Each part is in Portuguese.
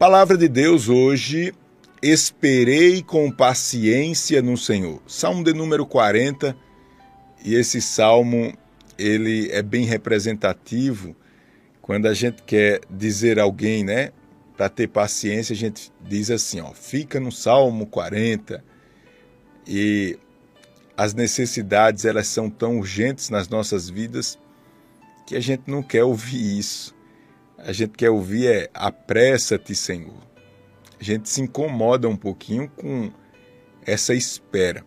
Palavra de Deus hoje, esperei com paciência no Senhor. Salmo de número 40, e esse salmo ele é bem representativo quando a gente quer dizer a alguém, né, para ter paciência, a gente diz assim, ó, fica no Salmo 40. E as necessidades, elas são tão urgentes nas nossas vidas que a gente não quer ouvir isso a gente quer ouvir é apressa-te, Senhor. A gente se incomoda um pouquinho com essa espera.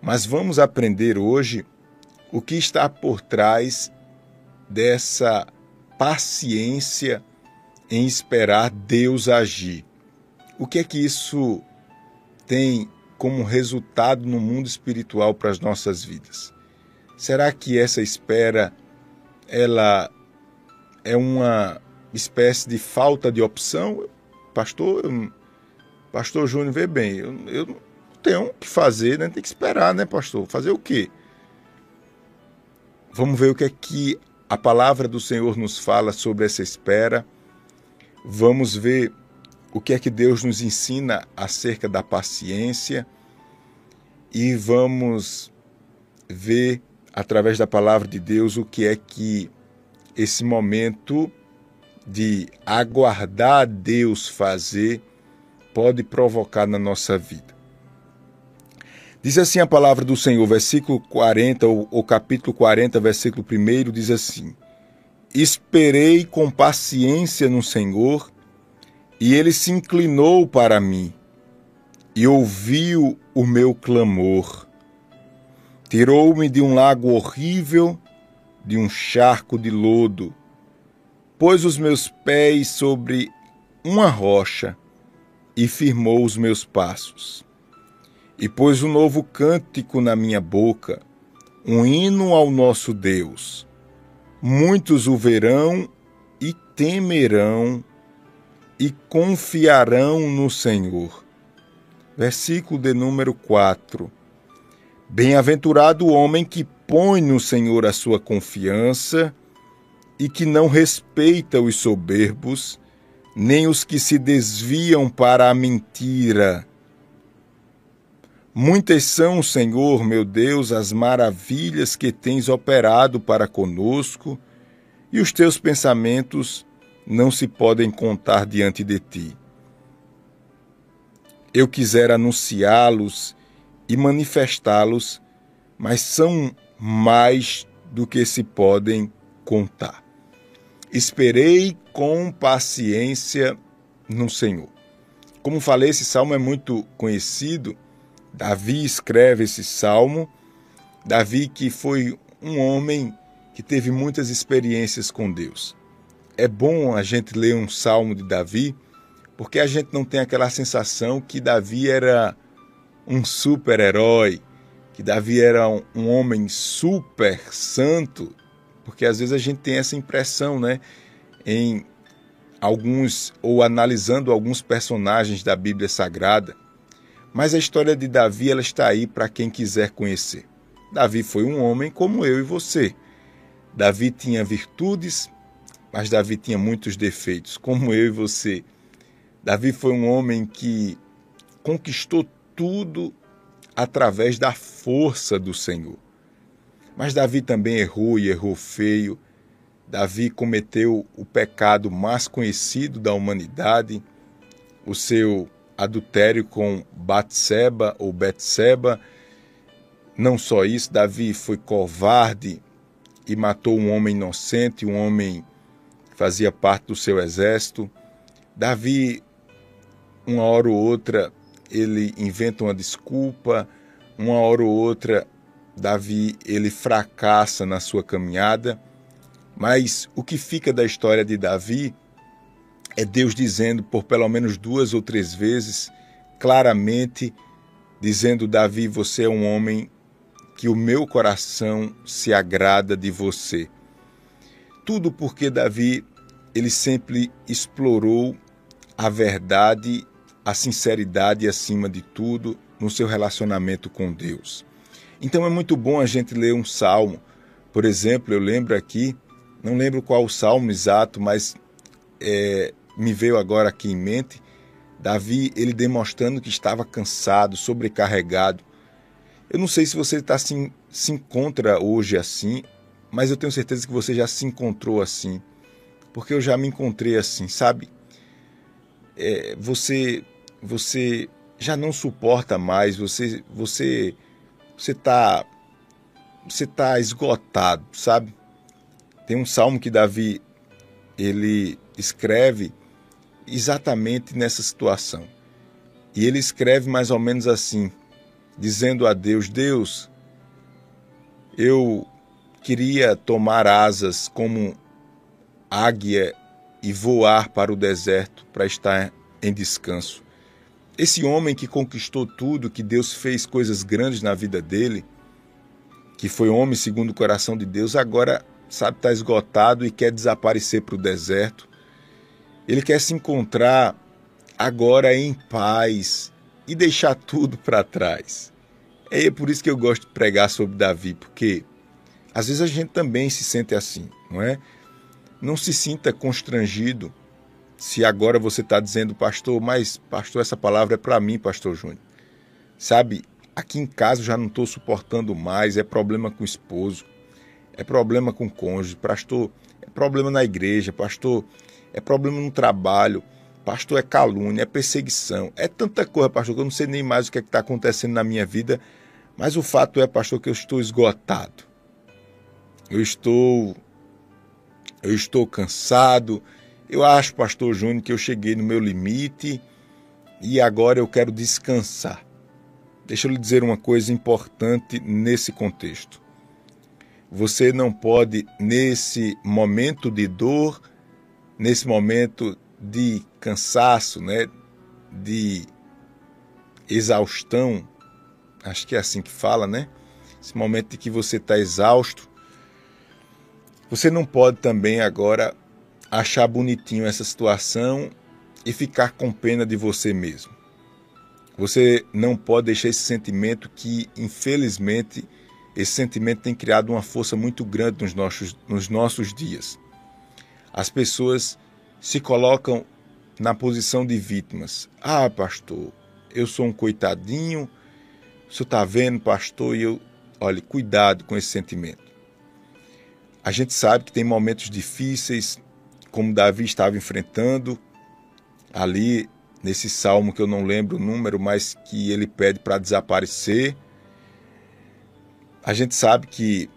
Mas vamos aprender hoje o que está por trás dessa paciência em esperar Deus agir. O que é que isso tem como resultado no mundo espiritual para as nossas vidas? Será que essa espera ela é uma espécie de falta de opção, pastor, pastor Júnior, vê bem, eu, eu não tenho o que fazer, né? tem que esperar, né, pastor? Fazer o quê? Vamos ver o que é que a palavra do Senhor nos fala sobre essa espera. Vamos ver o que é que Deus nos ensina acerca da paciência e vamos ver através da palavra de Deus o que é que esse momento de aguardar Deus fazer pode provocar na nossa vida. Diz assim a palavra do Senhor, versículo 40, ou, ou capítulo 40, versículo 1, diz assim: Esperei com paciência no Senhor, e ele se inclinou para mim, e ouviu o meu clamor. Tirou-me de um lago horrível, de um charco de lodo, pôs os meus pés sobre uma rocha e firmou os meus passos. E pôs um novo cântico na minha boca, um hino ao nosso Deus. Muitos o verão e temerão e confiarão no Senhor. Versículo de número 4. Bem-aventurado o homem que põe no Senhor a sua confiança e que não respeita os soberbos, nem os que se desviam para a mentira. Muitas são, Senhor, meu Deus, as maravilhas que tens operado para conosco, e os teus pensamentos não se podem contar diante de ti. Eu quisera anunciá-los e manifestá-los, mas são mais do que se podem contar. Esperei com paciência no Senhor. Como falei, esse salmo é muito conhecido. Davi escreve esse salmo. Davi, que foi um homem que teve muitas experiências com Deus. É bom a gente ler um salmo de Davi, porque a gente não tem aquela sensação que Davi era um super-herói, que Davi era um, homem super santo porque às vezes a gente tem essa impressão, né, em alguns ou analisando alguns personagens da Bíblia Sagrada. Mas a história de Davi ela está aí para quem quiser conhecer. Davi foi um homem como eu e você. Davi tinha virtudes, mas Davi tinha muitos defeitos, como eu e você. Davi foi um homem que conquistou tudo através da força do Senhor. Mas Davi também errou e errou feio. Davi cometeu o pecado mais conhecido da humanidade, o seu adultério com Batseba ou Betseba. Não só isso, Davi foi covarde e matou um homem inocente, um homem que fazia parte do seu exército. Davi, uma hora ou outra, ele inventa uma desculpa, uma hora ou outra Davi ele fracassa na sua caminhada, mas o que fica da história de Davi é Deus dizendo por pelo menos duas ou três vezes, claramente, dizendo: Davi, você é um homem que o meu coração se agrada de você. Tudo porque Davi ele sempre explorou a verdade, a sinceridade acima de tudo no seu relacionamento com Deus. Então é muito bom a gente ler um salmo. Por exemplo, eu lembro aqui, não lembro qual o salmo exato, mas é, me veio agora aqui em mente, Davi, ele demonstrando que estava cansado, sobrecarregado. Eu não sei se você tá, se, se encontra hoje assim, mas eu tenho certeza que você já se encontrou assim. Porque eu já me encontrei assim, sabe? É, você, você já não suporta mais, você, você, você tá, você tá esgotado, sabe? Tem um salmo que Davi ele escreve exatamente nessa situação. E ele escreve mais ou menos assim, dizendo a Deus: Deus, eu queria tomar asas como águia e voar para o deserto para estar em descanso. Esse homem que conquistou tudo, que Deus fez coisas grandes na vida dele, que foi homem segundo o coração de Deus, agora sabe está esgotado e quer desaparecer para o deserto. Ele quer se encontrar agora em paz e deixar tudo para trás. É por isso que eu gosto de pregar sobre Davi, porque às vezes a gente também se sente assim, não é? Não se sinta constrangido se agora você está dizendo, pastor, mas pastor, essa palavra é para mim, pastor Júnior. Sabe, aqui em casa eu já não estou suportando mais, é problema com o esposo, é problema com o cônjuge, pastor, é problema na igreja, pastor, é problema no trabalho, pastor, é calúnia, é perseguição, é tanta coisa, pastor, que eu não sei nem mais o que é está acontecendo na minha vida, mas o fato é, pastor, que eu estou esgotado. Eu estou eu estou cansado. Eu acho, pastor Júnior, que eu cheguei no meu limite e agora eu quero descansar. Deixa eu lhe dizer uma coisa importante nesse contexto. Você não pode, nesse momento de dor, nesse momento de cansaço, né, de exaustão, acho que é assim que fala, né? Esse momento de que você está exausto, você não pode também agora achar bonitinho essa situação e ficar com pena de você mesmo. Você não pode deixar esse sentimento que, infelizmente, esse sentimento tem criado uma força muito grande nos nossos, nos nossos dias. As pessoas se colocam na posição de vítimas. Ah, pastor, eu sou um coitadinho. O senhor está vendo, pastor, e eu. Olha, cuidado com esse sentimento. A gente sabe que tem momentos difíceis, como Davi estava enfrentando, ali nesse salmo que eu não lembro o número, mas que ele pede para desaparecer. A gente sabe que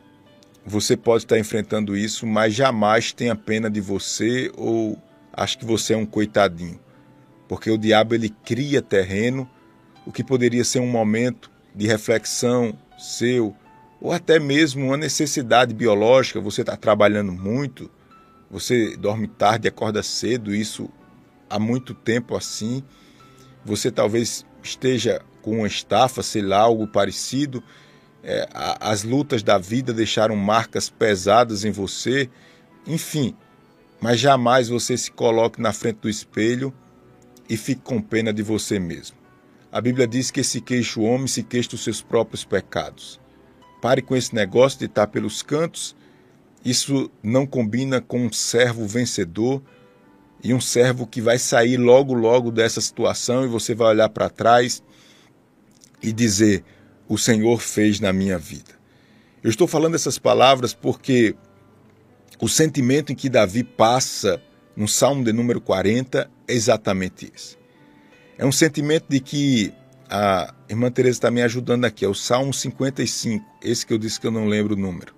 você pode estar enfrentando isso, mas jamais tenha pena de você ou acho que você é um coitadinho. Porque o diabo ele cria terreno, o que poderia ser um momento de reflexão seu, ou até mesmo uma necessidade biológica, você está trabalhando muito, você dorme tarde, acorda cedo, isso há muito tempo assim. Você talvez esteja com uma estafa, sei lá, algo parecido, é, as lutas da vida deixaram marcas pesadas em você, enfim, mas jamais você se coloque na frente do espelho e fique com pena de você mesmo. A Bíblia diz que se queixa o homem, se queixa dos seus próprios pecados. Pare com esse negócio de estar pelos cantos. Isso não combina com um servo vencedor e um servo que vai sair logo, logo dessa situação e você vai olhar para trás e dizer: o Senhor fez na minha vida. Eu estou falando essas palavras porque o sentimento em que Davi passa no Salmo de número 40 é exatamente esse. É um sentimento de que a irmã Teresa está me ajudando aqui, é o Salmo 55, esse que eu disse que eu não lembro o número.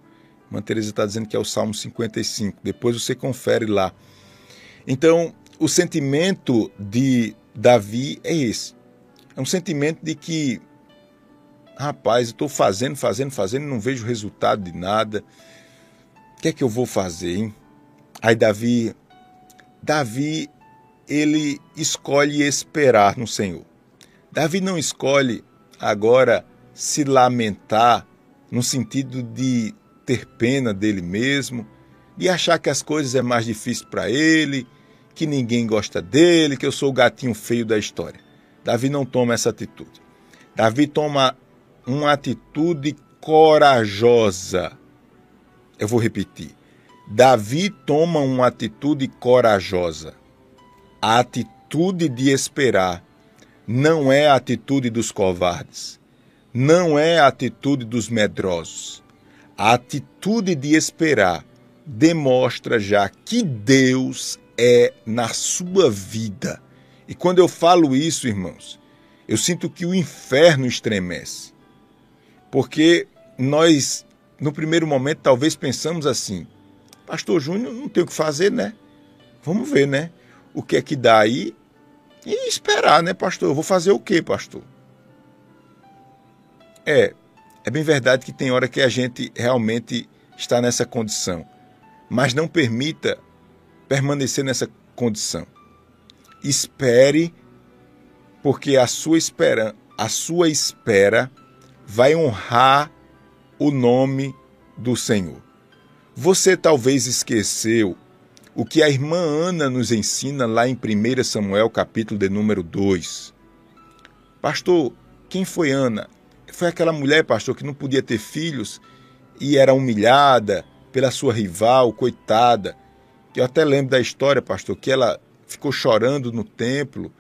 Irmã Teresa está dizendo que é o Salmo 55, depois você confere lá. Então, o sentimento de Davi é esse. É um sentimento de que Rapaz, estou fazendo, fazendo, fazendo, não vejo resultado de nada. O que é que eu vou fazer, hein? Aí Davi, Davi, ele escolhe esperar no Senhor. Davi não escolhe agora se lamentar no sentido de ter pena dele mesmo, de achar que as coisas é mais difícil para ele, que ninguém gosta dele, que eu sou o gatinho feio da história. Davi não toma essa atitude. Davi toma uma atitude corajosa. Eu vou repetir. Davi toma uma atitude corajosa. A atitude de esperar não é a atitude dos covardes, não é a atitude dos medrosos. A atitude de esperar demonstra já que Deus é na sua vida. E quando eu falo isso, irmãos, eu sinto que o inferno estremece. Porque nós, no primeiro momento, talvez pensamos assim: Pastor Júnior, não tem o que fazer, né? Vamos ver, né? O que é que dá aí e esperar, né, pastor? Eu vou fazer o quê, pastor? É, é bem verdade que tem hora que a gente realmente está nessa condição, mas não permita permanecer nessa condição. Espere, porque a sua espera, a sua espera vai honrar o nome do Senhor. Você talvez esqueceu o que a irmã Ana nos ensina lá em 1 Samuel, capítulo de número 2. Pastor, quem foi Ana? Foi aquela mulher, pastor, que não podia ter filhos e era humilhada pela sua rival, coitada. Eu até lembro da história, pastor, que ela ficou chorando no templo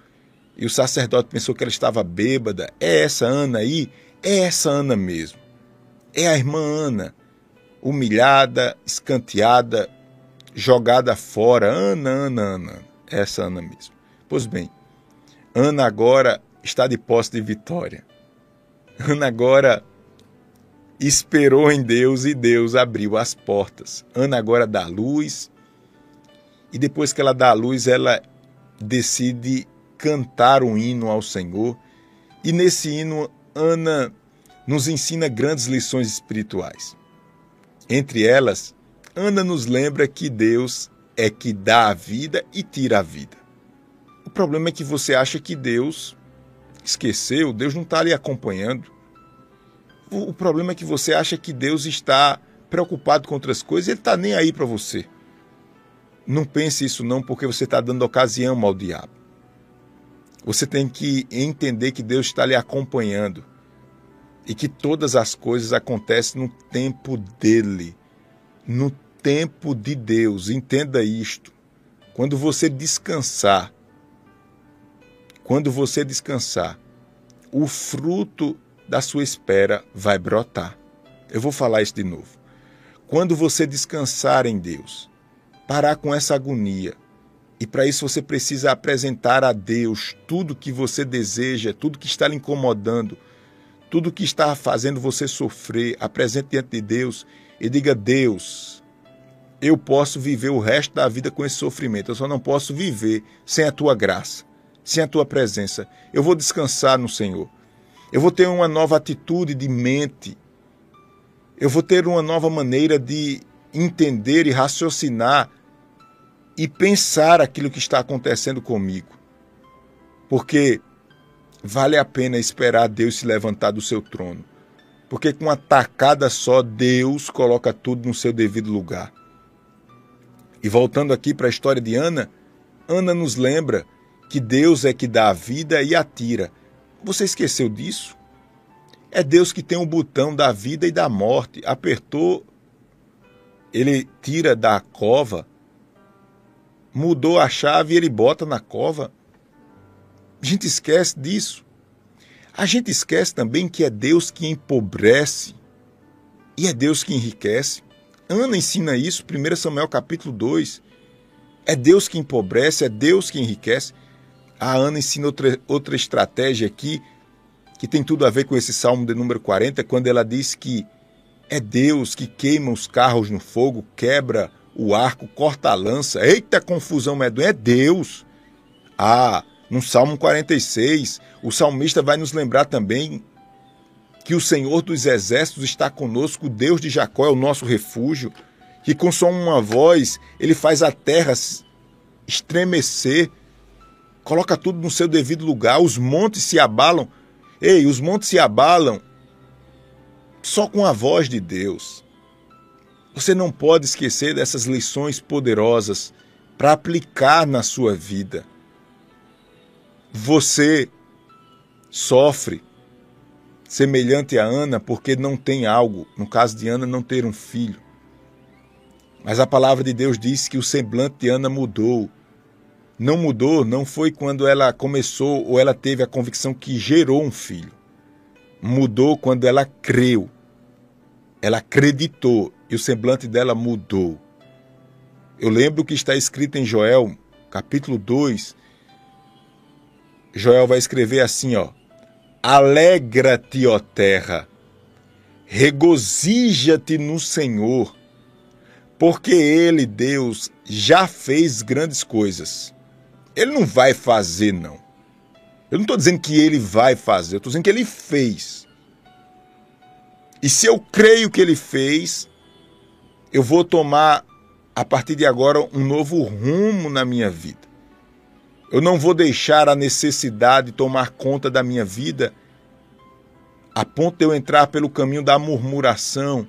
e o sacerdote pensou que ela estava bêbada. É essa Ana aí? É essa Ana mesmo. É a irmã Ana, humilhada, escanteada, jogada fora. Ana, Ana, Ana. Essa Ana mesmo. Pois bem, Ana agora está de posse de vitória. Ana agora esperou em Deus e Deus abriu as portas. Ana agora dá luz e depois que ela dá luz, ela decide cantar um hino ao Senhor. E nesse hino, Ana nos ensina grandes lições espirituais. Entre elas, Ana nos lembra que Deus é que dá a vida e tira a vida. O problema é que você acha que Deus esqueceu, Deus não está ali acompanhando. O problema é que você acha que Deus está preocupado com outras coisas, ele está nem aí para você. Não pense isso não, porque você está dando ocasião ao diabo. Você tem que entender que Deus está lhe acompanhando e que todas as coisas acontecem no tempo dele, no tempo de Deus. Entenda isto. Quando você descansar, quando você descansar, o fruto da sua espera vai brotar. Eu vou falar isso de novo. Quando você descansar em Deus, parar com essa agonia, e para isso você precisa apresentar a Deus tudo que você deseja, tudo que está lhe incomodando, tudo que está fazendo você sofrer, apresente diante de Deus e diga: Deus, eu posso viver o resto da vida com esse sofrimento. Eu só não posso viver sem a tua graça, sem a tua presença. Eu vou descansar no Senhor. Eu vou ter uma nova atitude de mente. Eu vou ter uma nova maneira de entender e raciocinar e pensar aquilo que está acontecendo comigo. Porque vale a pena esperar Deus se levantar do seu trono. Porque com uma tacada só, Deus coloca tudo no seu devido lugar. E voltando aqui para a história de Ana, Ana nos lembra que Deus é que dá a vida e a tira. Você esqueceu disso? É Deus que tem o botão da vida e da morte. Apertou, ele tira da cova, mudou a chave e ele bota na cova. A gente esquece disso. A gente esquece também que é Deus que empobrece e é Deus que enriquece. Ana ensina isso, 1 Samuel capítulo 2. É Deus que empobrece, é Deus que enriquece. A Ana ensina outra, outra estratégia aqui, que tem tudo a ver com esse salmo de número 40, quando ela diz que é Deus que queima os carros no fogo, quebra o arco, corta a lança. Eita confusão medonha, é Deus. Ah, no Salmo 46, o salmista vai nos lembrar também que o Senhor dos Exércitos está conosco, o Deus de Jacó é o nosso refúgio, que com só uma voz ele faz a terra estremecer, coloca tudo no seu devido lugar, os montes se abalam. Ei, os montes se abalam só com a voz de Deus. Você não pode esquecer dessas lições poderosas para aplicar na sua vida. Você sofre semelhante a Ana, porque não tem algo, no caso de Ana, não ter um filho. Mas a palavra de Deus diz que o semblante de Ana mudou. Não mudou não foi quando ela começou ou ela teve a convicção que gerou um filho. Mudou quando ela creu. Ela acreditou e o semblante dela mudou. Eu lembro que está escrito em Joel, capítulo 2. Joel vai escrever assim, ó: Alegra-te, ó terra, regozija-te no Senhor, porque ele, Deus, já fez grandes coisas. Ele não vai fazer, não. Eu não estou dizendo que ele vai fazer, eu estou dizendo que ele fez. E se eu creio que ele fez, eu vou tomar, a partir de agora, um novo rumo na minha vida. Eu não vou deixar a necessidade tomar conta da minha vida a ponto de eu entrar pelo caminho da murmuração,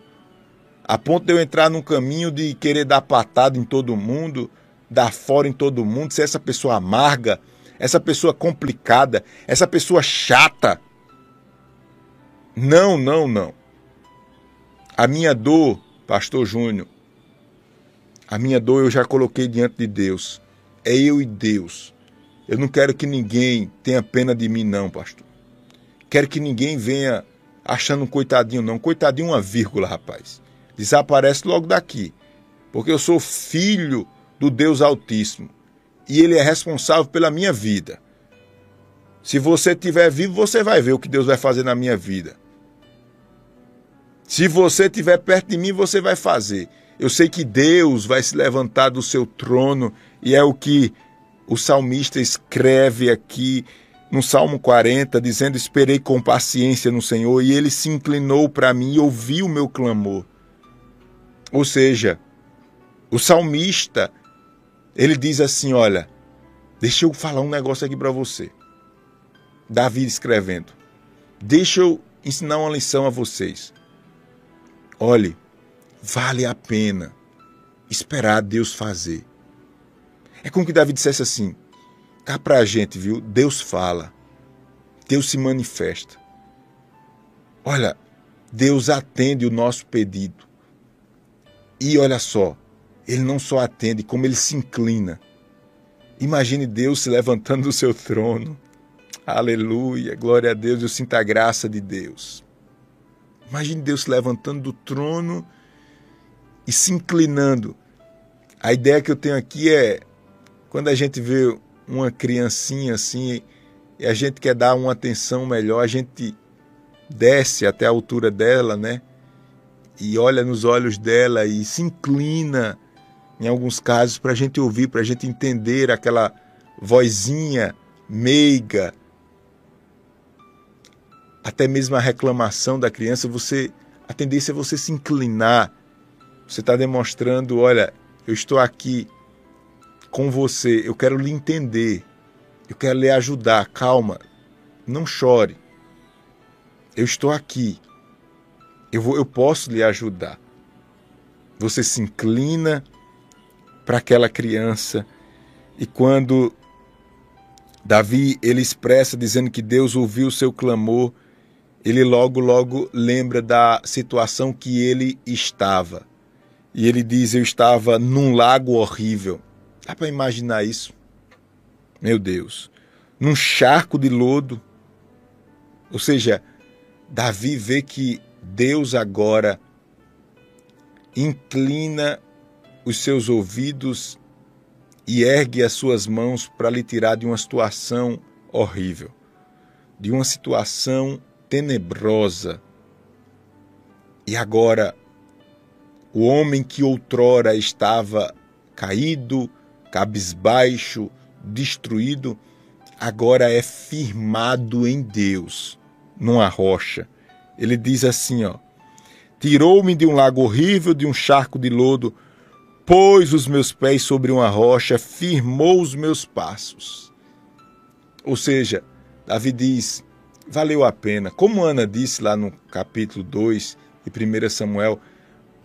a ponto de eu entrar num caminho de querer dar patada em todo mundo, dar fora em todo mundo, ser essa pessoa amarga, essa pessoa complicada, essa pessoa chata. Não, não, não. A minha dor, Pastor Júnior, a minha dor eu já coloquei diante de Deus. É eu e Deus. Eu não quero que ninguém tenha pena de mim, não, pastor. Quero que ninguém venha achando um coitadinho, não. Coitadinho, uma vírgula, rapaz. Desaparece logo daqui. Porque eu sou filho do Deus Altíssimo e Ele é responsável pela minha vida. Se você estiver vivo, você vai ver o que Deus vai fazer na minha vida. Se você estiver perto de mim, você vai fazer. Eu sei que Deus vai se levantar do seu trono e é o que o salmista escreve aqui no Salmo 40, dizendo: Esperei com paciência no Senhor e ele se inclinou para mim e ouviu o meu clamor. Ou seja, o salmista ele diz assim: Olha, deixa eu falar um negócio aqui para você. Davi escrevendo: Deixa eu ensinar uma lição a vocês. Olhe, vale a pena esperar Deus fazer. É como que Davi dissesse assim: cá pra gente, viu? Deus fala, Deus se manifesta. Olha, Deus atende o nosso pedido. E olha só, ele não só atende, como ele se inclina. Imagine Deus se levantando do seu trono. Aleluia, glória a Deus, eu sinto a graça de Deus. Imagine Deus se levantando do trono e se inclinando. A ideia que eu tenho aqui é quando a gente vê uma criancinha assim e a gente quer dar uma atenção melhor, a gente desce até a altura dela, né? E olha nos olhos dela e se inclina em alguns casos, para a gente ouvir, para a gente entender aquela vozinha meiga, até mesmo a reclamação da criança, você a tendência é você se inclinar. Você está demonstrando, olha, eu estou aqui com você, eu quero lhe entender, eu quero lhe ajudar. Calma, não chore. Eu estou aqui. Eu, vou, eu posso lhe ajudar. Você se inclina para aquela criança. E quando Davi ele expressa dizendo que Deus ouviu o seu clamor, ele logo logo lembra da situação que ele estava. E ele diz: Eu estava num lago horrível. Dá para imaginar isso? Meu Deus. Num charco de lodo. Ou seja, Davi vê que Deus agora inclina os seus ouvidos e ergue as suas mãos para lhe tirar de uma situação horrível, de uma situação tenebrosa. E agora, o homem que outrora estava caído, cabisbaixo, destruído, agora é firmado em Deus, numa rocha. Ele diz assim, ó: Tirou-me de um lago horrível, de um charco de lodo, pôs os meus pés sobre uma rocha, firmou os meus passos. Ou seja, Davi diz: valeu a pena. Como Ana disse lá no capítulo 2 de 1 Samuel,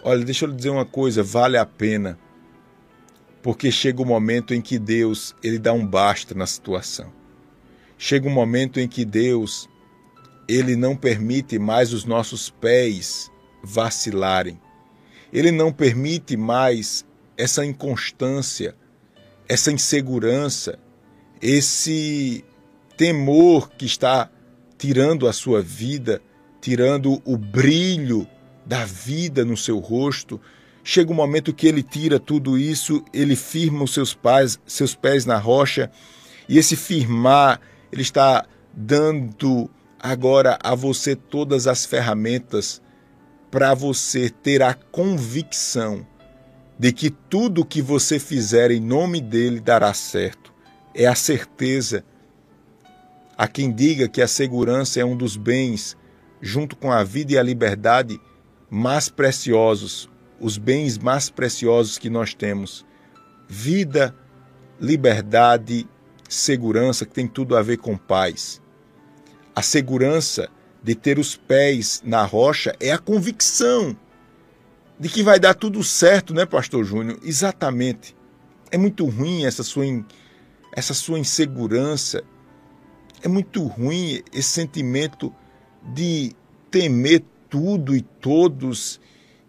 olha, deixa eu lhe dizer uma coisa, vale a pena. Porque chega o um momento em que Deus, ele dá um basta na situação. Chega um momento em que Deus, ele não permite mais os nossos pés vacilarem. Ele não permite mais essa inconstância, essa insegurança, esse temor que está tirando a sua vida, tirando o brilho da vida no seu rosto. Chega um momento que ele tira tudo isso, ele firma os seus pés, seus pés na rocha, e esse firmar, ele está dando agora a você todas as ferramentas para você ter a convicção de que tudo que você fizer em nome dele dará certo. É a certeza. Há quem diga que a segurança é um dos bens, junto com a vida e a liberdade, mais preciosos, os bens mais preciosos que nós temos. Vida, liberdade, segurança, que tem tudo a ver com paz. A segurança de ter os pés na rocha é a convicção de que vai dar tudo certo, né, pastor Júnior? Exatamente. É muito ruim essa sua essa sua insegurança. É muito ruim esse sentimento de temer tudo e todos